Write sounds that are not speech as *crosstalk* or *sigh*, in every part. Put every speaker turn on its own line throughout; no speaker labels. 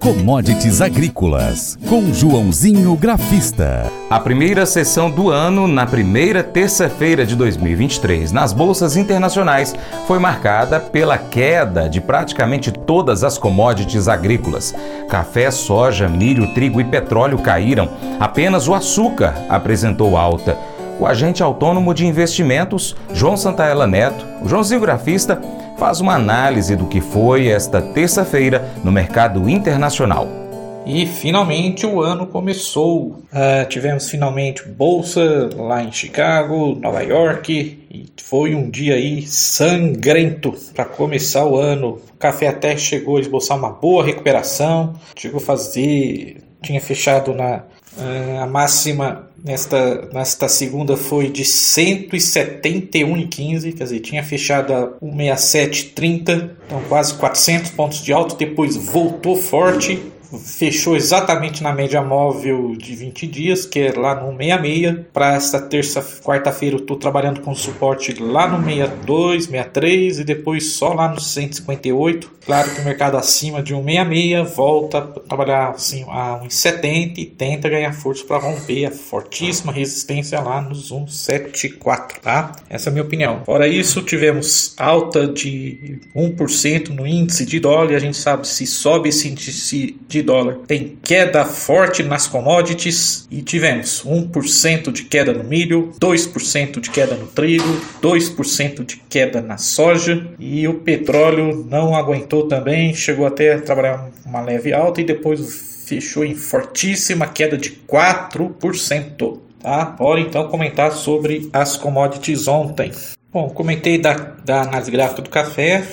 Commodities Agrícolas, com Joãozinho Grafista.
A primeira sessão do ano, na primeira terça-feira de 2023, nas bolsas internacionais, foi marcada pela queda de praticamente todas as commodities agrícolas. Café, soja, milho, trigo e petróleo caíram. Apenas o açúcar apresentou alta. O agente autônomo de investimentos, João Santaella Neto, o Joãozinho Grafista, faz uma análise do que foi esta terça-feira no mercado internacional.
E finalmente o ano começou. Uh, tivemos finalmente bolsa lá em Chicago, Nova York, e foi um dia aí sangrento para começar o ano. O café até chegou a esboçar uma boa recuperação, chegou a fazer, tinha fechado na uh, a máxima Nesta, nesta segunda foi de 171,15, quer dizer, tinha fechado a 167,30, então quase 400 pontos de alto, depois voltou forte, fechou exatamente na média móvel de 20 dias, que é lá no 66. Para esta terça, quarta-feira, eu estou trabalhando com suporte lá no 62, 63 e depois só lá no 158. Claro que o mercado acima de 166 volta a trabalhar assim, a 1,70 e tenta ganhar força para romper a fortíssima resistência lá nos 174, tá? Essa é a minha opinião. Fora isso, tivemos alta de 1% no índice de dólar a gente sabe se sobe esse índice de de dólar. Tem queda forte nas commodities e tivemos 1% de queda no milho, 2% de queda no trigo, 2% de queda na soja e o petróleo não aguentou também, chegou até a trabalhar uma leve alta e depois fechou em fortíssima queda de 4%. Tá? Bora então comentar sobre as commodities ontem. Bom, comentei da, da análise gráfica do café,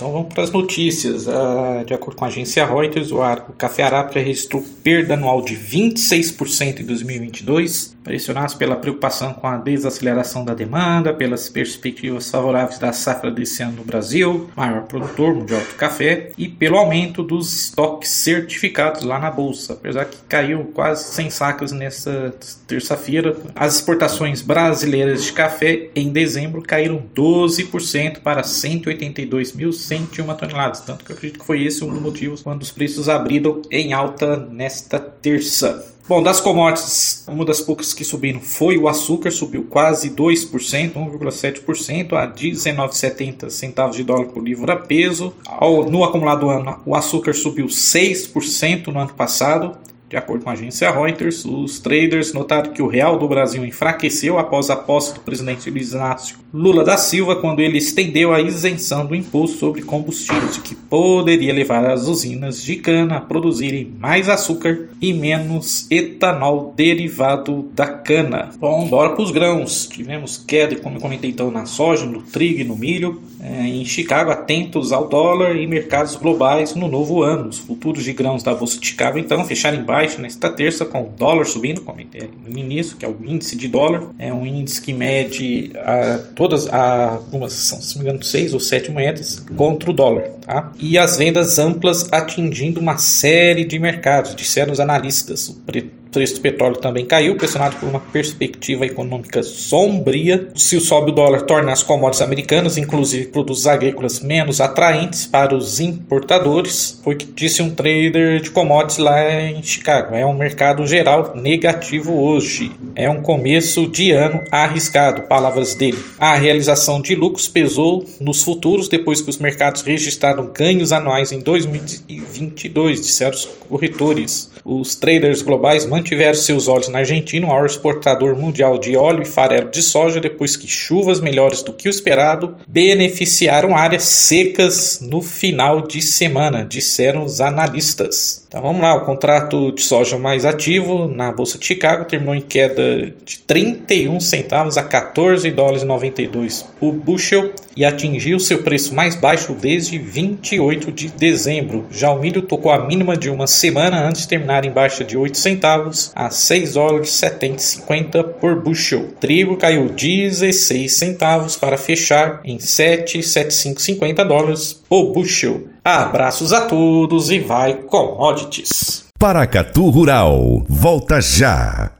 então vamos para as notícias. Uh, de acordo com a agência Reuters, o, o café Arábia registrou perda anual de 26% em 2022, pressionados pela preocupação com a desaceleração da demanda, pelas perspectivas favoráveis da safra desse ano no Brasil, maior produtor mundial de café, e pelo aumento dos estoques certificados lá na bolsa, apesar que caiu quase 100 sacas nessa terça-feira. As exportações brasileiras de café em dezembro caíram 12% para 182 mil 101 toneladas. Tanto que eu acredito que foi esse um dos motivos quando os preços abriram em alta nesta terça. Bom, das commodities, uma das poucas que subiram foi o açúcar, subiu quase 2%, 1,7% a 19,70 centavos de dólar por livro a peso. no acumulado ano, o açúcar subiu 6% no ano passado, de acordo com a agência Reuters, os traders notaram que o real do Brasil enfraqueceu após a posse do presidente Luiz Inácio Lula da Silva quando ele estendeu a isenção do imposto sobre combustíveis, que poderia levar as usinas de cana a produzirem mais açúcar e menos etanol derivado da cana. Bom, bora para os grãos. Tivemos queda, como eu comentei então, na soja, no trigo e no milho. É, em Chicago, atentos ao dólar e mercados globais no novo ano. Os futuros de grãos da Bolsa de Chicago, então, fecharam em baixa nesta terça, com o dólar subindo, comentei no início, que é o índice de dólar. É um índice que mede a todas algumas são, se não me engano, seis ou sete moedas contra o dólar, tá? E as vendas amplas atingindo uma série de mercados, disseram os. O preto preço do petróleo também caiu, pressionado por uma perspectiva econômica sombria. Se o sobe o dólar torna as commodities americanas, inclusive produtos agrícolas, menos atraentes para os importadores, foi o que disse um trader de commodities lá em Chicago. É um mercado geral negativo hoje. É um começo de ano arriscado, palavras dele. A realização de lucros pesou nos futuros depois que os mercados registraram ganhos anuais em 2022, disseram os corretores. Os traders globais mantiveram seus olhos na Argentina, o maior exportador mundial de óleo e farelo de soja, depois que chuvas melhores do que o esperado beneficiaram áreas secas no final de semana, disseram os analistas. Então vamos lá, o contrato de soja mais ativo na Bolsa de Chicago terminou em queda de 31 centavos a 14 dólares e 92 por bushel e atingiu seu preço mais baixo desde 28 de dezembro. Já o milho tocou a mínima de uma semana antes de terminar em baixa de 8 centavos a 6 dólares 70,50 por bushel. Trigo caiu 16 centavos para fechar em 7,7550 dólares por bushel. Abraços a todos e vai commodities.
Paracatu Rural, volta já.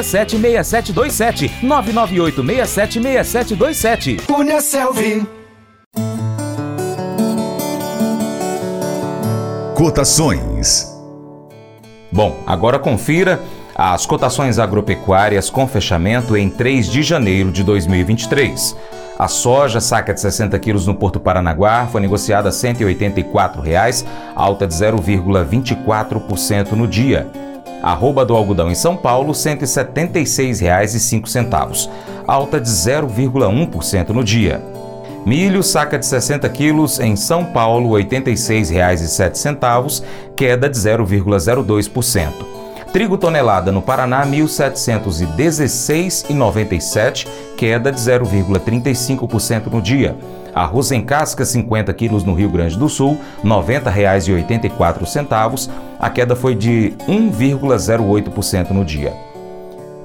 3899867 6727 998 676727.
Cunha Selvi. Cotações.
Bom, agora confira as cotações agropecuárias com fechamento em 3 de janeiro de 2023. A soja, saca de 60 quilos no Porto Paranaguá, foi negociada a 184 reais, alta de 0,24% no dia. Arroba do algodão em São Paulo, R$ 176,05, alta de 0,1% no dia. Milho, saca de 60 quilos em São Paulo, R$ 86,07, queda de 0,02%. Trigo tonelada no Paraná, R$ 1.716,97, queda de 0,35% no dia. Arroz em casca, 50 quilos no Rio Grande do Sul, R$ 90,84. A queda foi de 1,08% no dia.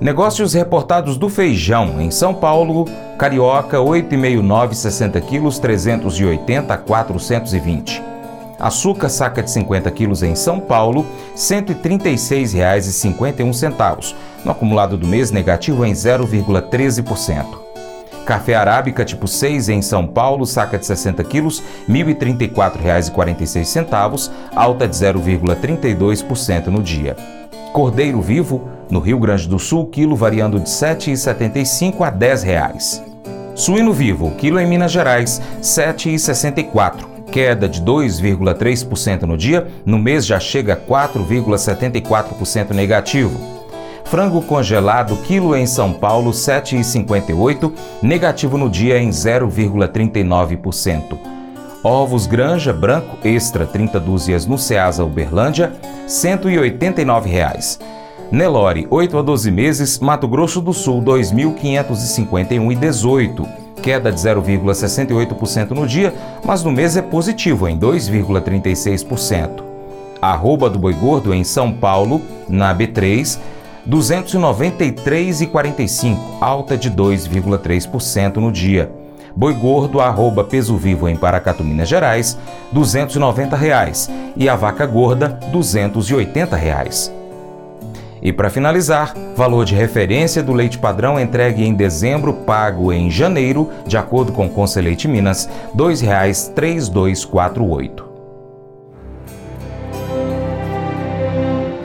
Negócios reportados do feijão em São Paulo, carioca 8,59 60 quilos, 380 a 420. Açúcar saca de 50 quilos em São Paulo, R$ 136,51. No acumulado do mês, negativo em 0,13%. Café arábica tipo 6 em São Paulo, saca de 60 quilos, R$ 1.034,46, alta de 0,32% no dia. Cordeiro vivo, no Rio Grande do Sul, quilo variando de R$ 7,75 a 10 reais. Suíno vivo, quilo em Minas Gerais, R$ 7,64 queda de 2,3% no dia, no mês já chega a 4,74% negativo. Frango congelado, quilo em São Paulo, 7,58, negativo no dia em 0,39%. Ovos Granja Branco Extra 30 dúzias no Ceasa Uberlândia, 189 reais. Nelore, 8 a 12 meses, Mato Grosso do Sul, 2.551,18. Queda de 0,68% no dia, mas no mês é positivo em 2,36%. Arroba do Boi Gordo em São Paulo, na B3, 293,45, alta de 2,3% no dia. Boi gordo arroba peso vivo em Paracatu, Minas Gerais, 290 reais, e a vaca gorda 280 reais. E para finalizar, valor de referência do leite padrão entregue em dezembro, pago em janeiro, de acordo com o Conselheite Minas, R$ 2,3248.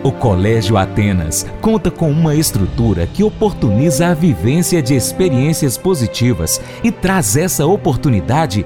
O Colégio Atenas conta com uma estrutura que oportuniza a vivência de experiências positivas e traz essa oportunidade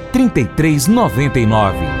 3399.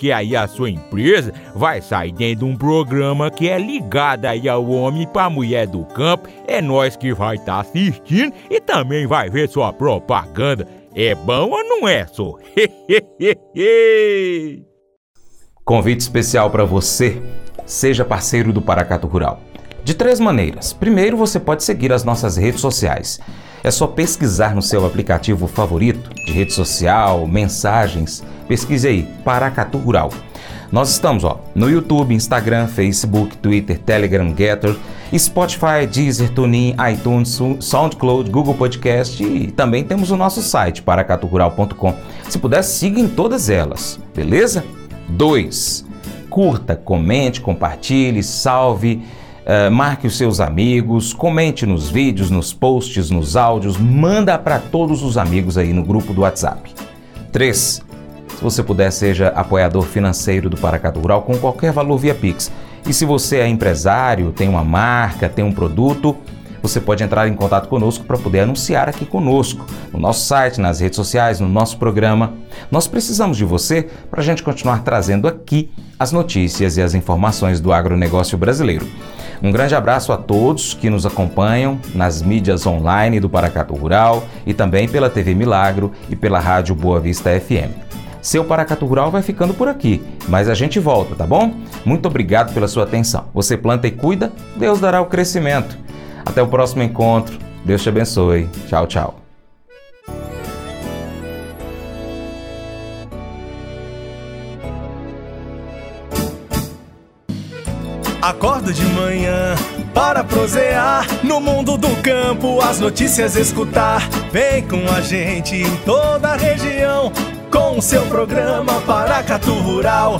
aí a sua empresa vai sair dentro de um programa que é ligado aí ao homem para mulher do campo. É nós que vai estar tá assistindo e também vai ver sua propaganda. É bom ou não é, só? *laughs*
Convite especial para você. Seja parceiro do Paracato Rural. De três maneiras. Primeiro, você pode seguir as nossas redes sociais. É só pesquisar no seu aplicativo favorito de rede social, mensagens. Pesquise aí, Paracatu Rural. Nós estamos ó, no YouTube, Instagram, Facebook, Twitter, Telegram, Getter, Spotify, Deezer, TuneIn, iTunes, SoundCloud, Google Podcast e também temos o nosso site, paracaturural.com. Se puder, siga em todas elas, beleza? 2. Curta, comente, compartilhe, salve, uh, marque os seus amigos, comente nos vídeos, nos posts, nos áudios, manda para todos os amigos aí no grupo do WhatsApp. 3. Se você puder, seja apoiador financeiro do Paracatu Rural com qualquer valor via Pix. E se você é empresário, tem uma marca, tem um produto, você pode entrar em contato conosco para poder anunciar aqui conosco, no nosso site, nas redes sociais, no nosso programa. Nós precisamos de você para a gente continuar trazendo aqui as notícias e as informações do agronegócio brasileiro. Um grande abraço a todos que nos acompanham nas mídias online do Paracatu Rural e também pela TV Milagro e pela Rádio Boa Vista FM. Seu Paracatu Rural vai ficando por aqui, mas a gente volta, tá bom? Muito obrigado pela sua atenção. Você planta e cuida, Deus dará o crescimento. Até o próximo encontro. Deus te abençoe. Tchau, tchau.
Acordo de manhã para prosear no mundo do campo, as notícias escutar. Vem com a gente em toda a região com o seu programa Paracatu Rural.